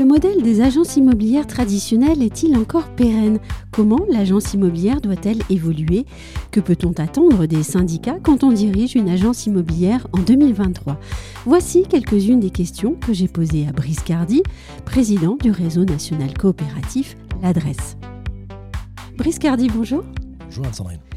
Le modèle des agences immobilières traditionnelles est-il encore pérenne? Comment l'agence immobilière doit-elle évoluer? Que peut-on attendre des syndicats quand on dirige une agence immobilière en 2023 Voici quelques-unes des questions que j'ai posées à Brice Cardi, président du réseau national coopératif L'Adresse. Brice Cardi, bonjour.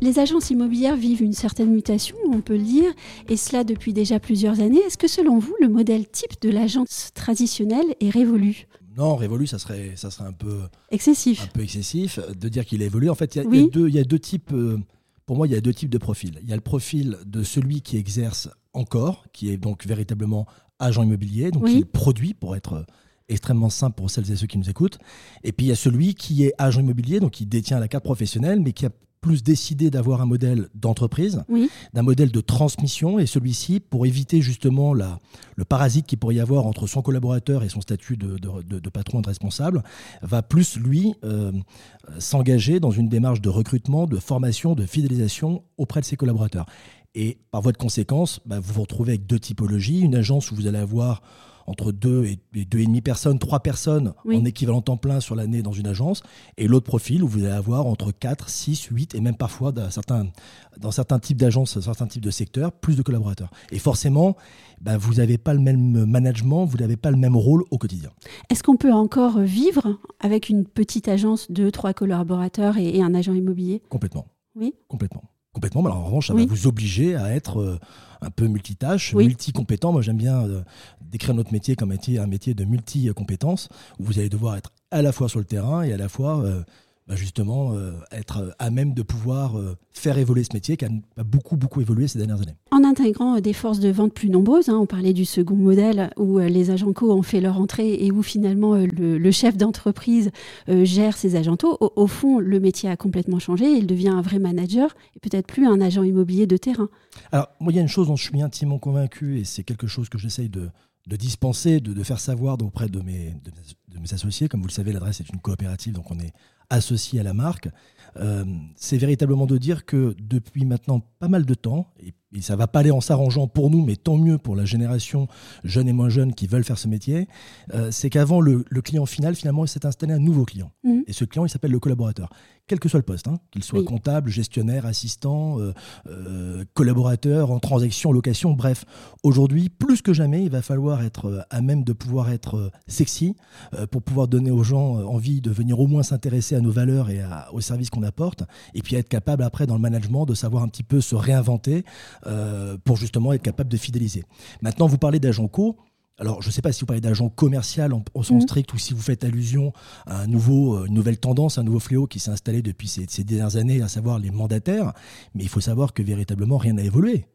Les agences immobilières vivent une certaine mutation, on peut le dire, et cela depuis déjà plusieurs années. Est-ce que selon vous, le modèle type de l'agence traditionnelle est révolu? Non, révolu, ça serait, ça serait un peu excessif. Un peu excessif de dire qu'il a évolué. En fait, il y, a, y deux, il y a deux types. euh, pour moi, il y a deux types de profils. Il y a le profil de celui qui exerce encore, qui est donc véritablement agent immobilier, donc Oui. qui produit pour être extrêmement simple pour celles et ceux qui nous écoutent. Et puis il y a celui qui est agent immobilier, donc qui détient la carte professionnelle, mais qui a plus décidé d'avoir un modèle d'entreprise, Oui. d'un modèle de transmission, et celui-ci, pour éviter justement la, le parasite qu'il pourrait y avoir entre son collaborateur et son statut de, de- de- de patron et de responsable, va plus, lui, euh, s'engager dans une démarche de recrutement, de formation, de fidélisation auprès de ses collaborateurs. Et par voie de conséquence, bah, vous vous retrouvez avec deux typologies. Une agence où vous allez avoir entre deux et, et deux et demi personnes, trois personnes Oui. en équivalent temps plein sur l'année dans une agence, et l'autre profil où vous allez avoir entre 4, 6, 8 et même parfois dans certains, dans certains types d'agences, certains types de secteurs, plus de collaborateurs. Et forcément, bah, vous n'avez pas le même management, vous n'avez pas le même rôle au quotidien. Est-ce qu'on peut encore vivre avec une petite agence de trois collaborateurs et, et un agent immobilier? Complètement. Oui? Complètement. Complètement. Mais alors, en revanche, ça Oui. va vous obliger à être euh, un peu multitâche, Oui. multicompétent. Moi, j'aime bien euh, décrire notre métier comme un métier, un métier de multi-compétences, où vous allez devoir être à la fois sur le terrain et à la fois, euh, bah, justement, euh, être euh, à même de pouvoir euh, faire évoluer ce métier qui a, a beaucoup, beaucoup évolué ces dernières années. En intégrant euh, des forces de vente plus nombreuses, hein, on parlait du second modèle où les agents co ont fait leur entrée et où finalement le, le chef d'entreprise gère ses agents co. Au, au fond, le métier a complètement changé. Il devient un vrai manager et peut-être plus un agent immobilier de terrain. Alors, moi, il y a une chose dont je suis intimement convaincu, et c'est quelque chose que j'essaye de, de dispenser, de, faire savoir auprès de mes, associés. Comme vous le savez, l'adresse est une coopérative, donc on est associé à la marque. Euh, c'est véritablement de dire que depuis maintenant pas mal de temps, et ça va pas aller en s'arrangeant pour nous, mais tant mieux pour la génération jeune et moins jeune qui veulent faire ce métier, euh, c'est qu'avant le, le client final, finalement, il s'est installé un nouveau client. Mhm. Et ce client, il s'appelle le collaborateur. Quel que soit le poste, hein, qu'il soit Oui. comptable, gestionnaire, assistant, euh, euh, collaborateur en transaction, location, bref. Aujourd'hui, plus que jamais, il va falloir être à même de pouvoir être sexy pour pouvoir donner aux gens envie de venir au moins s'intéresser à nos valeurs et à- aux services qu'on apporte, et puis être capable après dans le management de savoir un petit peu se réinventer euh, pour justement être capable de fidéliser. Maintenant, vous parlez d'agent co. Alors, je ne sais pas si vous parlez d'agent commercial en- au sens Mhm. strict ou si vous faites allusion à un nouveau, euh, une nouvelle tendance, un nouveau fléau qui s'est installé depuis ces, ces dernières années, à savoir les mandataires. Mais il faut savoir que véritablement, rien n'a évolué.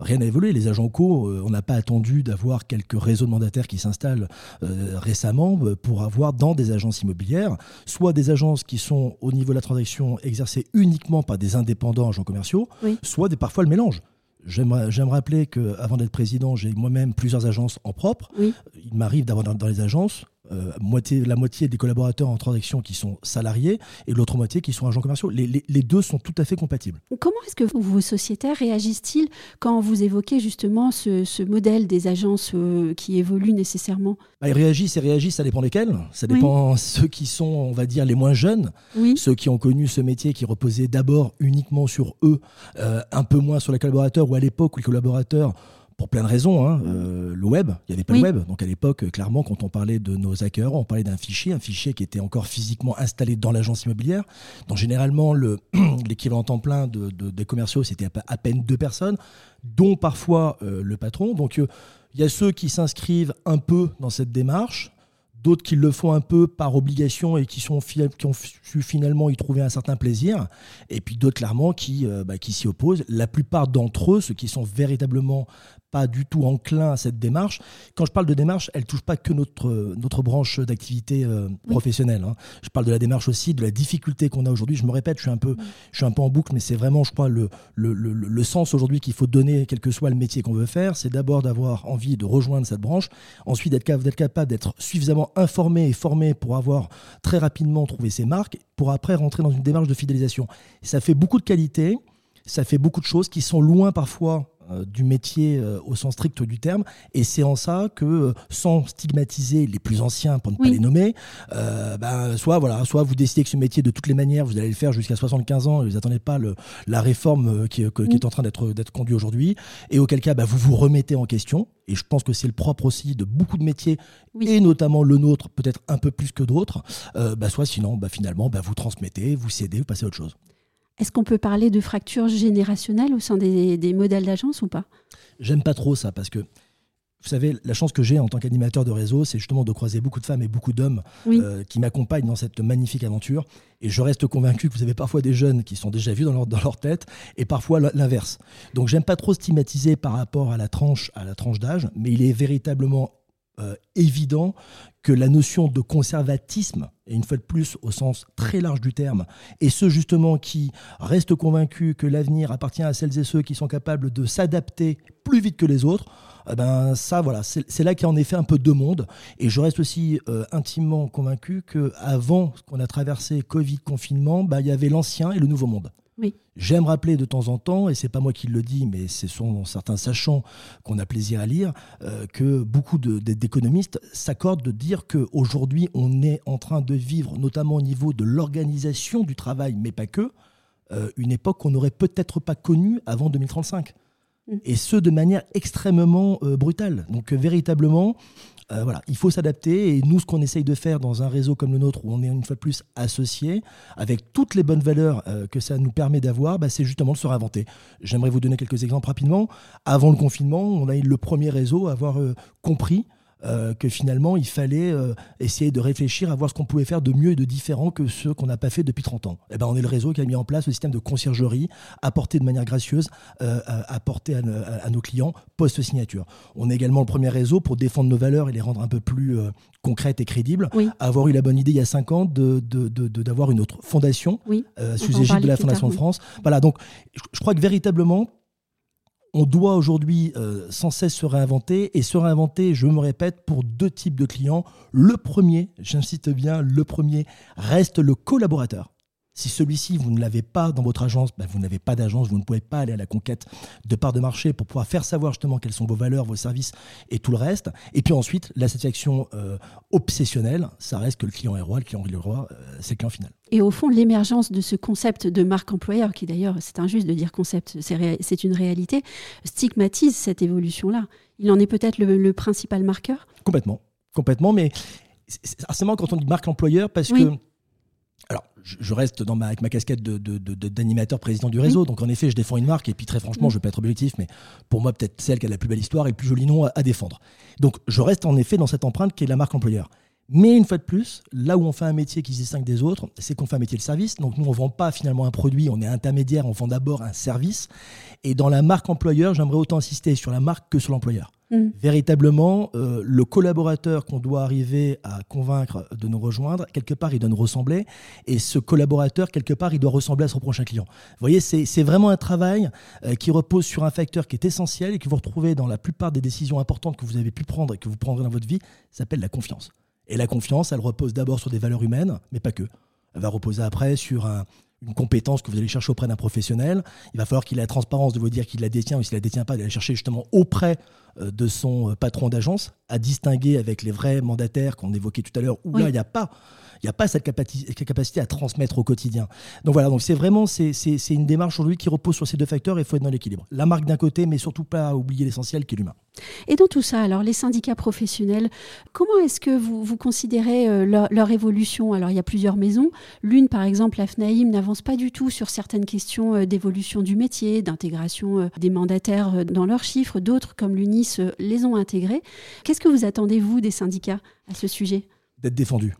Rien n'a évolué. Les agents co, euh, on n'a pas attendu d'avoir quelques réseaux de mandataires qui s'installent euh, récemment pour avoir dans des agences immobilières, soit des agences qui sont au niveau de la transaction exercées uniquement par des indépendants agents commerciaux, Oui. soit des, parfois le mélange. J'aime j'aime rappeler qu'avant d'être président, j'ai moi-même plusieurs agences en propre. Oui. Il m'arrive d'avoir dans, dans les agences euh, moitié, la moitié des collaborateurs en transaction qui sont salariés et l'autre moitié qui sont agents commerciaux. Les, les- les deux sont tout à fait compatibles. Comment est-ce que vos sociétaires réagissent-ils quand vous évoquez justement ce, ce modèle des agences euh, qui évoluent nécessairement? Bah, ils réagissent et réagissent, ça dépend lesquels. Ça Oui. dépend ceux qui sont, on va dire, les moins jeunes, Oui. ceux qui ont connu ce métier qui reposait d'abord uniquement sur eux, euh, un peu moins sur les collaborateurs, ou à l'époque où les collaborateurs, pour plein de raisons, hein, euh, le web, il n'y avait pas Oui. le web. Donc à l'époque, euh, clairement, quand on parlait de nos hackers, on parlait d'un fichier, un fichier qui était encore physiquement installé dans l'agence immobilière. Donc généralement, le- l'équivalent temps plein de, de- des commerciaux, c'était à, pe- à peine deux personnes, dont parfois euh, le patron. Donc euh, il y a ceux qui s'inscrivent un peu dans cette démarche, d'autres qui le font un peu par obligation et qui, sont, qui ont su finalement y trouver un certain plaisir, et puis d'autres clairement qui, euh, bah, qui s'y opposent. La plupart d'entre eux, ceux qui sont véritablement pas du tout enclin à cette démarche. Quand je parle de démarche, elle touche pas que notre, notre branche d'activité euh, professionnelle. Hein. Je parle de la démarche aussi, de la difficulté qu'on a aujourd'hui. Je me répète, je suis un peu, je suis un peu en boucle, mais c'est vraiment, je crois, le, le, le, le sens aujourd'hui qu'il faut donner, quel que soit le métier qu'on veut faire. C'est d'abord d'avoir envie de rejoindre cette branche, ensuite d'être capable d'être suffisamment informé et formé pour avoir très rapidement trouvé ses marques, pour après rentrer dans une démarche de fidélisation. Ça fait beaucoup de qualités ça fait beaucoup de choses qui sont loin parfois du métier euh, au sens strict du terme. Et c'est en ça que, euh, sans stigmatiser les plus anciens, pour ne pas les nommer, ben, soit, voilà, soit vous décidez que ce métier, de toutes les manières, vous allez le faire jusqu'à 75 ans et vous n'attendez pas le, la réforme qui, est en train d'être conduite aujourd'hui. Et auquel cas, ben, vous vous remettez en question. Et je pense que c'est le propre aussi de beaucoup de métiers, et notamment le nôtre, peut-être un peu plus que d'autres. Ben, soit sinon, finalement, vous transmettez, vous cédez, vous passez à autre chose. Est-ce qu'on peut parler de fracture générationnelle au sein des, modèles d'agence ou pas? J'aime pas trop ça parce que vous savez, la chance que j'ai en tant qu'animateur de réseau, c'est justement de croiser beaucoup de femmes et beaucoup d'hommes euh, qui m'accompagnent dans cette magnifique aventure. Et je reste convaincu que vous avez parfois des jeunes qui sont déjà vus dans leur, dans leur tête et parfois l'inverse. Donc j'aime pas trop stigmatiser par rapport à la tranche, à la tranche d'âge, mais il est véritablement euh, évident que la notion de conservatisme, et une fois de plus au sens très large du terme, et ceux justement qui restent convaincus que l'avenir appartient à celles et ceux qui sont capables de s'adapter plus vite que les autres, eh ben ça voilà, c'est là qu'il y a en effet un peu deux mondes. Et je reste aussi euh, intimement convaincu qu'avant qu'on a traversé Covid, confinement, ben, il y avait l'ancien et le nouveau monde. J'aime rappeler de temps en temps, et c'est pas moi qui le dis, mais ce sont certains sachants qu'on a plaisir à lire, euh, que beaucoup d'économistes s'accordent de dire qu'aujourd'hui, on est en train de vivre, notamment au niveau de l'organisation du travail, mais pas que, euh, une époque qu'on n'aurait peut-être pas connue avant 2035. Mm. Et ce, de manière extrêmement euh, brutale. Donc, véritablement, euh, voilà, il faut s'adapter. Et nous, ce qu'on essaye de faire dans un réseau comme le nôtre, où on est une fois de plus associé, avec toutes les bonnes valeurs euh, que ça nous permet d'avoir, bah, c'est justement de se réinventer. J'aimerais vous donner quelques exemples rapidement. Avant le confinement, on a eu le premier réseau à avoir euh, compris euh, que finalement, il fallait euh, essayer de réfléchir à voir ce qu'on pouvait faire de mieux et de différent que ce qu'on n'a pas fait depuis 30 ans. Et eh ben, on est le réseau qui a mis en place le système de conciergerie apporté de manière gracieuse, euh, apporté à, nos clients post-signature. On est également le premier réseau pour défendre nos valeurs et les rendre un peu plus concrètes et crédibles. Avoir eu la bonne idée il y a 5 ans d'avoir de, de, une autre fondation sous égide de la Fondation de France. Voilà, donc je crois que véritablement, on doit aujourd'hui euh, sans cesse se réinventer et se réinventer, je me répète, pour deux types de clients. Le premier, j'insiste bien, le premier reste le collaborateur. Si celui-ci, vous ne l'avez pas dans votre agence, ben, vous n'avez pas d'agence, vous ne pouvez pas aller à la conquête de parts de marché pour pouvoir faire savoir justement quelles sont vos valeurs, vos services et tout le reste. Et puis ensuite, la satisfaction euh, obsessionnelle, ça reste que le client est roi, le client est le roi, euh, c'est le client final. Et au fond, l'émergence de ce concept de marque employeur, qui d'ailleurs, c'est injuste de dire concept, c'est une réalité, stigmatise cette évolution-là. Il en est peut-être le, principal marqueur? Complètement, complètement, mais c'est forcément quand on dit marque employeur, parce que alors, je reste dans ma, avec ma casquette d'animateur président du réseau. Donc, en effet, je défends une marque. Et puis, très franchement, je ne vais pas être objectif, mais pour moi, peut-être celle qui a la plus belle histoire et le plus joli nom à, défendre. Donc, je reste en effet dans cette empreinte qui est la marque employeur. Mais une fois de plus, là où on fait un métier qui se distingue des autres, c'est qu'on fait un métier de service. Donc nous, on ne vend pas finalement un produit, on est intermédiaire, on vend d'abord un service. Et dans la marque employeur, j'aimerais autant insister sur la marque que sur l'employeur. Mm. Véritablement, euh, le collaborateur qu'on doit arriver à convaincre de nous rejoindre, quelque part, il doit nous ressembler. Et ce collaborateur, quelque part, il doit ressembler à son prochain client. Vous voyez, c'est vraiment un travail euh, qui repose sur un facteur qui est essentiel et que vous retrouvez dans la plupart des décisions importantes que vous avez pu prendre et que vous prendrez dans votre vie, s'appelle la confiance. Et la confiance, elle repose d'abord sur des valeurs humaines, mais pas que. Elle va reposer après sur un, une compétence que vous allez chercher auprès d'un professionnel. Il va falloir qu'il ait la transparence de vous dire qu'il la détient ou s'il la détient pas, d'aller chercher justement auprès euh, de son euh, patron d'agence, à distinguer avec les vrais mandataires qu'on évoquait tout à l'heure, où là, il n'y a pas il n'y a pas cette capacité à transmettre au quotidien. Donc voilà, donc c'est vraiment c'est, une démarche aujourd'hui qui repose sur ces deux facteurs et il faut être dans l'équilibre. La marque d'un côté, mais surtout pas oublier l'essentiel qui est l'humain. Et dans tout ça, alors les syndicats professionnels, comment est-ce que vous, vous considérez euh, leur, évolution? Alors il y a plusieurs maisons. L'une, par exemple, la FNAIM, n'avance pas du tout sur certaines questions euh, d'évolution du métier, d'intégration euh, des mandataires dans leurs chiffres. D'autres, comme l'UNIS, les ont intégrés. Qu'est-ce que vous attendez, vous, des syndicats à ce sujet? D'être défendus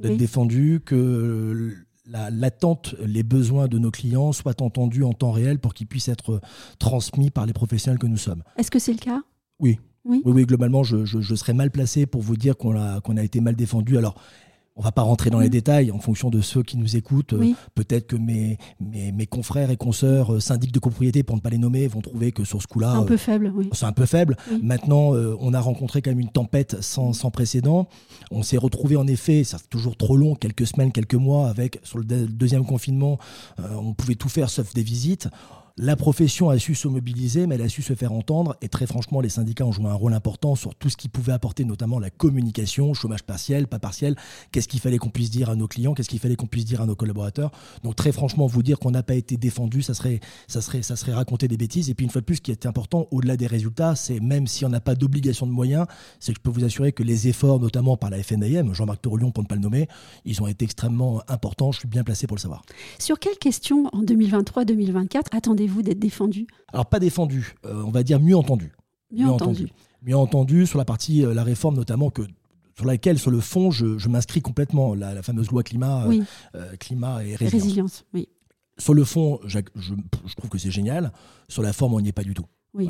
d'être défendu, que l'attente, les besoins de nos clients soient entendus en temps réel pour qu'ils puissent être transmis par les professionnels que nous sommes. Est-ce que c'est le cas? Oui. Oui, oui, globalement, je, je, serais mal placé pour vous dire qu'on a, qu'on a été mal défendu. Alors, on va pas rentrer dans les détails en fonction de ceux qui nous écoutent. Peut-être que mes, mes, confrères et consoeurs euh, syndics de copropriété, pour ne pas les nommer, vont trouver que sur ce coup-là, un peu faible. Oui. C'est un peu faible. Maintenant, euh, on a rencontré quand même une tempête sans, sans précédent. On s'est retrouvé en effet, c'est toujours trop long, quelques semaines, quelques mois, avec sur le deuxième confinement, euh, on pouvait tout faire sauf des visites. La profession a su se mobiliser, mais elle a su se faire entendre. Et très franchement, les syndicats ont joué un rôle important sur tout ce qui pouvait apporter, notamment la communication, chômage partiel, pas partiel. Qu'est-ce qu'il fallait qu'on puisse dire à nos clients? Qu'est-ce qu'il fallait qu'on puisse dire à nos collaborateurs? Donc très franchement, vous dire qu'on n'a pas été défendu, ça serait, ça serait, ça serait raconter des bêtises. Et puis une fois de plus, ce qui est important, au-delà des résultats, c'est même si on n'a pas d'obligation de moyens, c'est que je peux vous assurer que les efforts, notamment par la FNAM, Jean-Marc Torolion pour ne pas le nommer, ils ont été extrêmement importants. Je suis bien placé pour le savoir. Sur quelles questions en 2023-2024 attendez-vous d'être défendu alors pas défendu, euh, on va dire mieux entendu. Mieux, entendu. Mieux entendu sur la partie, euh, la réforme notamment, que, sur laquelle, sur le fond, je, m'inscris complètement, la, fameuse loi climat, euh, climat et résilience. résilience oui. Sur le fond, je, trouve que c'est génial. Sur la forme, on n'y est pas du tout.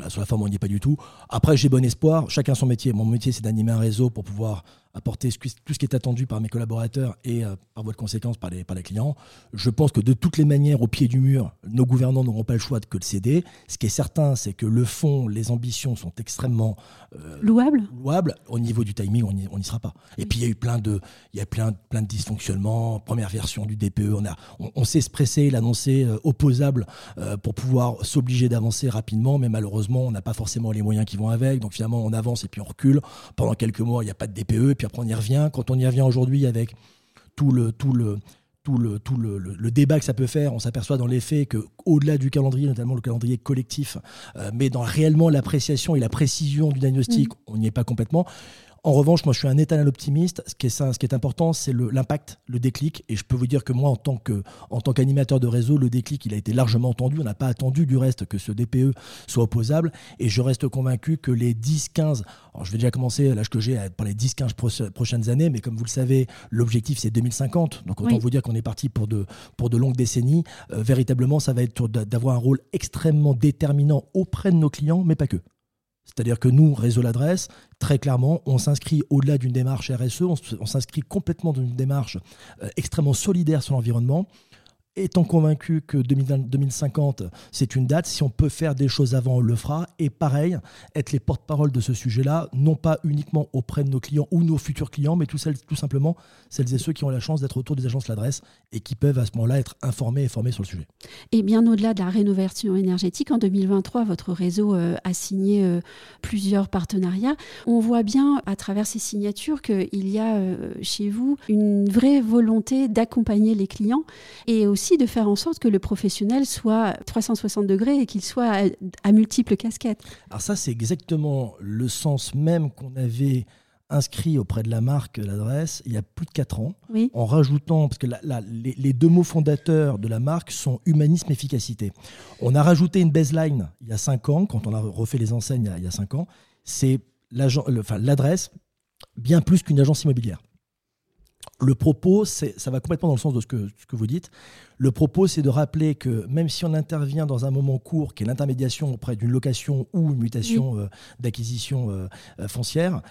sur la forme, on n'y est pas du tout. Après, j'ai bon espoir. Chacun son métier. Mon métier, c'est d'animer un réseau pour pouvoir apporter tout ce qui est attendu par mes collaborateurs et euh, par voie de conséquence par les, par les clients. Je pense que de toutes les manières, au pied du mur, nos gouvernants n'auront pas le choix que de céder. Ce qui est certain, c'est que le fond, les ambitions sont extrêmement euh, louables. louables. Au niveau du timing, on n'y sera pas. Et puis il y a eu plein de, il y a plein, plein de dysfonctionnements. Première version du DPE, on, a, on, s'est expressé, l'annoncer euh, opposable pour pouvoir s'obliger d'avancer rapidement, mais malheureusement, on n'a pas forcément les moyens qui vont avec. Donc finalement, on avance et puis on recule. Pendant quelques mois, il n'y a pas de DPE puis après on y revient. Quand on y revient aujourd'hui avec tout le, tout le, tout le, tout le, le, débat que ça peut faire, on s'aperçoit dans les faits qu'au-delà du calendrier, notamment le calendrier collectif, euh, mais dans réellement l'appréciation et la précision du diagnostic, mm. on n'y est pas complètement. En revanche, moi, je suis un éternel optimiste. Ce qui est, ce qui est important, c'est l'impact, le, déclic. Et je peux vous dire que moi, en tant que, en tant qu'animateur de réseau, le déclic, il a été largement entendu. On n'a pas attendu du reste que ce DPE soit opposable. Et je reste convaincu que les 10, 15, alors je vais déjà commencer l'âge que j'ai pour les 10, 15 prochaines années, mais comme vous le savez, l'objectif, c'est 2050. Donc, autant vous dire qu'on est parti pour de, pour de longues décennies. Euh, véritablement, ça va être d'avoir un rôle extrêmement déterminant auprès de nos clients, mais pas que. C'est-à-dire que nous, Réseau L'Adresse, très clairement, on s'inscrit au-delà d'une démarche RSE, on, s'inscrit complètement dans une démarche euh, extrêmement solidaire sur l'environnement étant convaincu que 2050, c'est une date, si on peut faire des choses avant, on le fera. Et pareil, être les porte-parole de ce sujet-là, non pas uniquement auprès de nos clients ou nos futurs clients, mais tout, tout simplement celles et ceux qui ont la chance d'être autour des agences l'adresse et qui peuvent à ce moment-là être informés et formés sur le sujet. Et bien au-delà de la rénovation énergétique, en 2023, votre réseau euh, a signé euh, plusieurs partenariats. On voit bien à travers ces signatures qu'il y a euh, chez vous une vraie volonté d'accompagner les clients et aussi de faire en sorte que le professionnel soit 360 degrés et qu'il soit à, multiples casquettes. Alors ça, c'est exactement le sens même qu'on avait inscrit auprès de la marque l'adresse il y a plus de 4 ans, en rajoutant, parce que les, deux mots fondateurs de la marque sont humanisme, efficacité. On a rajouté une baseline il y a 5 ans, quand on a refait les enseignes il y a 5 ans, c'est l'adresse bien plus qu'une agence immobilière. Le propos, ça va complètement dans le sens de ce que, ce que vous dites. Le propos, c'est de rappeler que même si on intervient dans un moment court, qui est l'intermédiation auprès d'une location ou une mutation euh, d'acquisition euh, euh, foncière,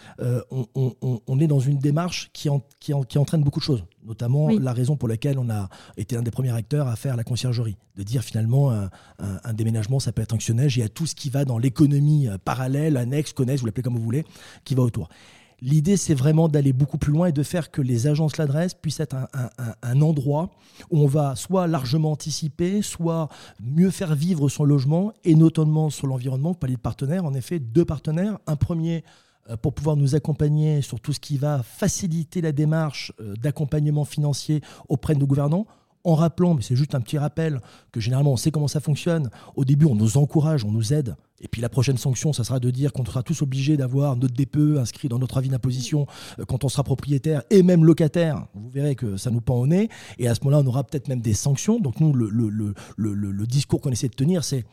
on, est dans une démarche qui, qui, entraîne beaucoup de choses, notamment la raison pour laquelle on a été un des premiers acteurs à faire la conciergerie, de dire finalement un, un déménagement, ça peut être fonctionnel, il y a tout ce qui va dans l'économie parallèle, annexe, connexe, vous l'appelez comme vous voulez, qui va autour. L'idée, c'est vraiment d'aller beaucoup plus loin et de faire que les agences l'adresse puissent être un, endroit où on va soit largement anticiper, soit mieux faire vivre son logement et notamment sur l'environnement. Vous parlez de partenaires, en effet, deux partenaires. Un premier euh, pour pouvoir nous accompagner sur tout ce qui va faciliter la démarche euh, d'accompagnement financier auprès de nos gouvernants en rappelant, mais c'est juste un petit rappel, que généralement on sait comment ça fonctionne. Au début, on nous encourage, on nous aide. Et puis la prochaine sanction, ça sera de dire qu'on sera tous obligés d'avoir notre DPE inscrit dans notre avis d'imposition euh, quand on sera propriétaire et même locataire. Vous verrez que ça nous pend au nez. Et à ce moment-là, on aura peut-être même des sanctions. Donc nous, le, le, discours qu'on essaie de tenir, c'est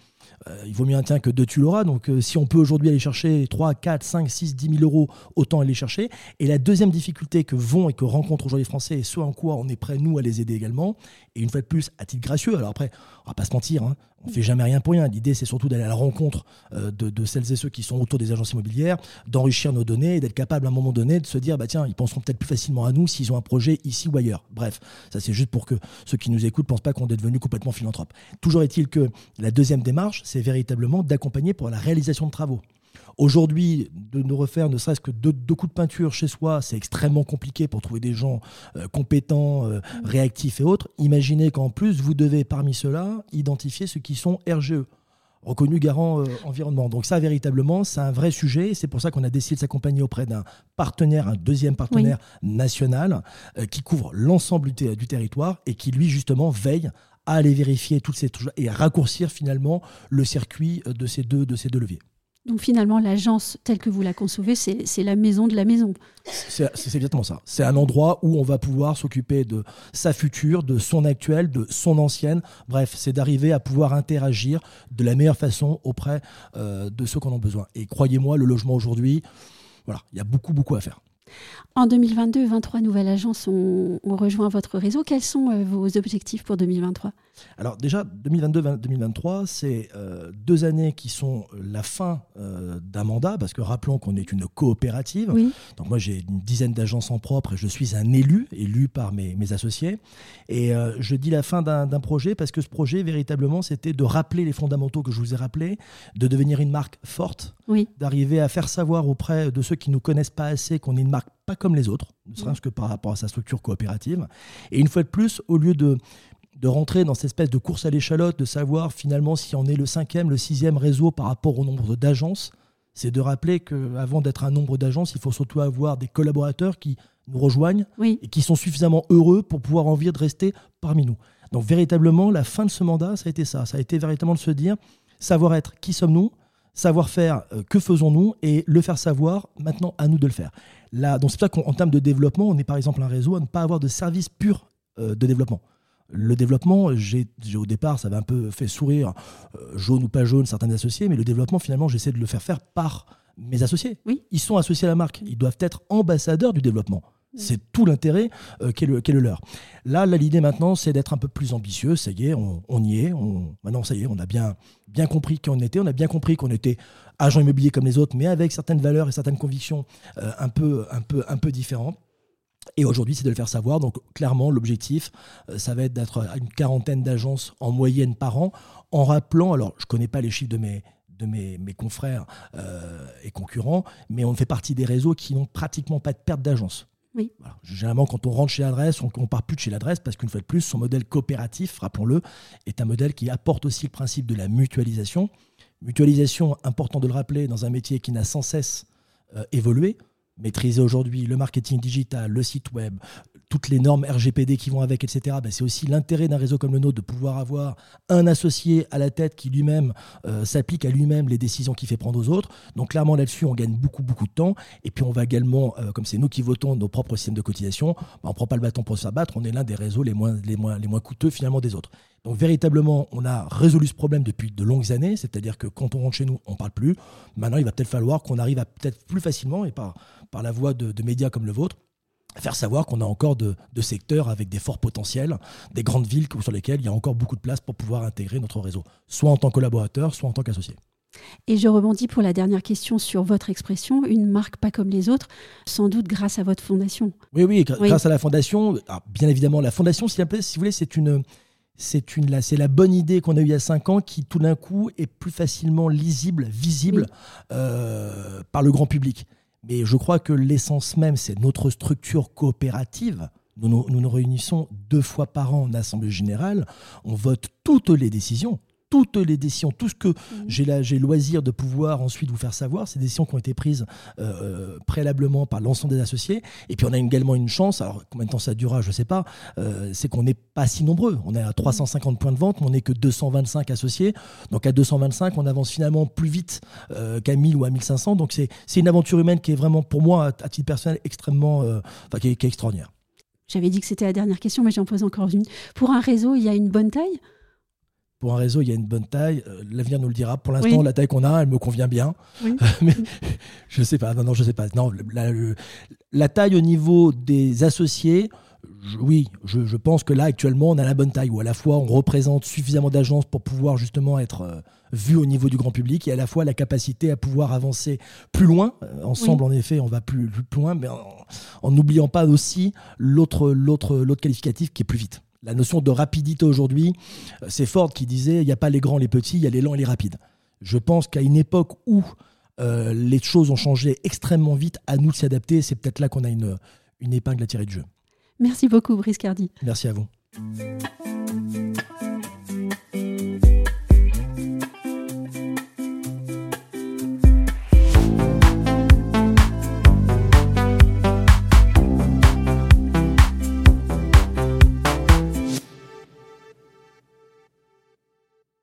il vaut mieux un tien que deux, tu l'auras. Donc, euh, si on peut aujourd'hui aller chercher 3, 4, 5, 6, 10 000 euros, autant aller chercher. Et la deuxième difficulté que vont et que rencontrent aujourd'hui les Français, et ce en quoi on est prêt, nous, à les aider également, et une fois de plus, à titre gracieux, alors après, on va pas se mentir, hein, on fait jamais rien pour rien. L'idée, c'est surtout d'aller à la rencontre euh, de, celles et ceux qui sont autour des agences immobilières, d'enrichir nos données et d'être capable à un moment donné de se dire, bah tiens, ils penseront peut-être plus facilement à nous s'ils ont un projet ici ou ailleurs. Bref, ça c'est juste pour que ceux qui nous écoutent ne pensent pas qu'on est devenu complètement philanthrope. Toujours est-il que la deuxième démarche, c'est véritablement d'accompagner pour la réalisation de travaux. Aujourd'hui, de nous refaire ne serait-ce que deux, coups de peinture chez soi, c'est extrêmement compliqué pour trouver des gens euh, compétents, euh, réactifs et autres. Imaginez qu'en plus, vous devez parmi ceux-là identifier ceux qui sont RGE reconnus garants euh, environnement. Donc ça, véritablement, c'est un vrai sujet. C'est pour ça qu'on a décidé de s'accompagner auprès d'un partenaire, un deuxième partenaire national, qui couvre l'ensemble du, du, territoire et qui, lui, justement, veille à aller vérifier toutes ces et à raccourcir finalement le circuit de ces deux, de ces deux leviers. Donc finalement, l'agence telle que vous la concevez, c'est la maison de la maison. C'est exactement ça. C'est un endroit où on va pouvoir s'occuper de sa future, de son actuelle, de son ancienne. Bref, c'est d'arriver à pouvoir interagir de la meilleure façon auprès euh, de ceux qu'on a besoin. Et croyez-moi, le logement aujourd'hui, voilà, il y a beaucoup, beaucoup à faire. En 2022, 23 nouvelles agences ont, rejoint votre réseau. Quels sont euh, vos objectifs pour 2023 Alors déjà, 2022-2023, c'est euh, deux années qui sont la fin euh, d'un mandat, parce que rappelons qu'on est une coopérative. Donc moi, j'ai une dizaine d'agences en propre et je suis un élu, élu par mes, mes associés. Et je dis la fin d'un projet parce que ce projet, véritablement, c'était de rappeler les fondamentaux que je vous ai rappelés, de devenir une marque forte, d'arriver à faire savoir auprès de ceux qui ne nous connaissent pas assez qu'on est une marque pas comme les autres, ne serait-ce que par rapport à sa structure coopérative. Et une fois de plus, au lieu de, de rentrer dans cette espèce de course à l'échalote, de savoir finalement si on est le cinquième, le sixième réseau par rapport au nombre d'agences, c'est de rappeler qu'avant d'être un nombre d'agences, il faut surtout avoir des collaborateurs qui nous rejoignent et qui sont suffisamment heureux pour pouvoir envie de rester parmi nous. Donc véritablement, la fin de ce mandat, ça a été ça. Ça a été véritablement de se dire, savoir être, qui sommes-nous savoir-faire, euh, que faisons-nous et le faire savoir, maintenant à nous de le faire. Là, donc c'est pour ça qu'en termes de développement, on est par exemple un réseau à ne pas avoir de service pur euh, de développement. Le développement, j'ai au départ, ça avait un peu fait sourire, euh, jaune ou pas jaune, certains associés, mais le développement, finalement, j'essaie de le faire faire par mes associés. Oui. Ils sont associés à la marque, ils doivent être ambassadeurs du développement. C'est tout l'intérêt euh, qui, est le, leur. Là, l'idée maintenant, c'est d'être un peu plus ambitieux. Ça y est, on, y est. maintenant, ça y est, on a bien, bien compris qui on était. On a bien compris qu'on était agent immobilier comme les autres, mais avec certaines valeurs et certaines convictions euh, un, peu, un, peu, un peu différentes. Et aujourd'hui, c'est de le faire savoir. Donc, clairement, l'objectif, euh, ça va être d'être à une quarantaine d'agences en moyenne par an, en rappelant, alors, je ne connais pas les chiffres de mes, de mes, mes confrères et concurrents, mais on fait partie des réseaux qui n'ont pratiquement pas de perte d'agence. Généralement, quand on rentre chez l'adresse, on ne part plus de chez l'adresse parce qu'une fois de plus, son modèle coopératif, rappelons-le, est un modèle qui apporte aussi le principe de la mutualisation. Mutualisation, important de le rappeler, dans un métier qui n'a sans cesse euh, évolué. Maîtriser aujourd'hui le marketing digital, le site web, toutes les normes RGPD qui vont avec, etc., ben c'est aussi l'intérêt d'un réseau comme le nôtre de pouvoir avoir un associé à la tête qui lui-même euh, s'applique à lui-même les décisions qu'il fait prendre aux autres. Donc clairement là-dessus, on gagne beaucoup, beaucoup de temps. Et puis on va également, euh, comme c'est nous qui votons nos propres systèmes de cotisation, ben on ne prend pas le bâton pour se faire battre, on est l'un des réseaux les moins, les, moins, les moins coûteux finalement des autres. Donc véritablement, on a résolu ce problème depuis de longues années, c'est-à-dire que quand on rentre chez nous, on ne parle plus. Maintenant, il va peut-être falloir qu'on arrive à peut-être plus facilement, et par, par la voie de, médias comme le vôtre, faire savoir qu'on a encore de, secteurs avec des forts potentiels, des grandes villes sur lesquelles il y a encore beaucoup de place pour pouvoir intégrer notre réseau, soit en tant que collaborateur, soit en tant qu'associé. Et je rebondis pour la dernière question sur votre expression, une marque pas comme les autres, sans doute grâce à votre fondation. Oui, oui, grâce à la fondation. bien évidemment, la fondation, si, vous voulez, c'est une, c'est une c'est la bonne idée qu'on a eue il y a cinq ans qui tout d'un coup est plus facilement lisible, visible euh, par le grand public. Mais je crois que l'essence même, c'est notre structure coopérative. Nous nous, réunissons deux fois par an en Assemblée générale. On vote toutes les décisions toutes les décisions, tout ce que mhm. j'ai loisir de pouvoir ensuite vous faire savoir, ces décisions qui ont été prises euh, euh, préalablement par l'ensemble des associés. Et puis on a également une chance, alors combien de temps ça durera, je ne sais pas, euh, c'est qu'on n'est pas si nombreux. On est à 350 points de vente, mais on n'est que 225 associés. Donc à 225, on avance finalement plus vite qu'à 1000 ou à 1500. Donc c'est une aventure humaine qui est vraiment, pour moi, à, titre personnel, extrêmement, enfin, qui est extraordinaire. J'avais dit que c'était la dernière question, mais j'en pose encore une. Pour un réseau, il y a une bonne taille? Pour un réseau, il y a une bonne taille. Euh, l'avenir nous le dira. Pour l'instant, la taille qu'on a, elle me convient bien. Mais je sais pas. Non, non, je sais pas. Non, la, taille au niveau des associés, oui, je, pense que là, actuellement, on a la bonne taille, où à la fois on représente suffisamment d'agences pour pouvoir justement être euh, vu au niveau du grand public, et à la fois la capacité à pouvoir avancer plus loin. Euh, ensemble, en effet, on va plus, plus loin, mais en n'oubliant pas aussi l'autre qualificatif qui est plus vite. La notion de rapidité aujourd'hui, euh, c'est Ford qui disait il n'y a pas les grands, les petits, il y a les lents et les rapides. Je pense qu'à une époque où euh, les choses ont changé extrêmement vite, à nous de s'y adapter. C'est peut-être là qu'on a une, une épingle à tirer du jeu. Merci beaucoup, Brice Cardi. Merci à vous.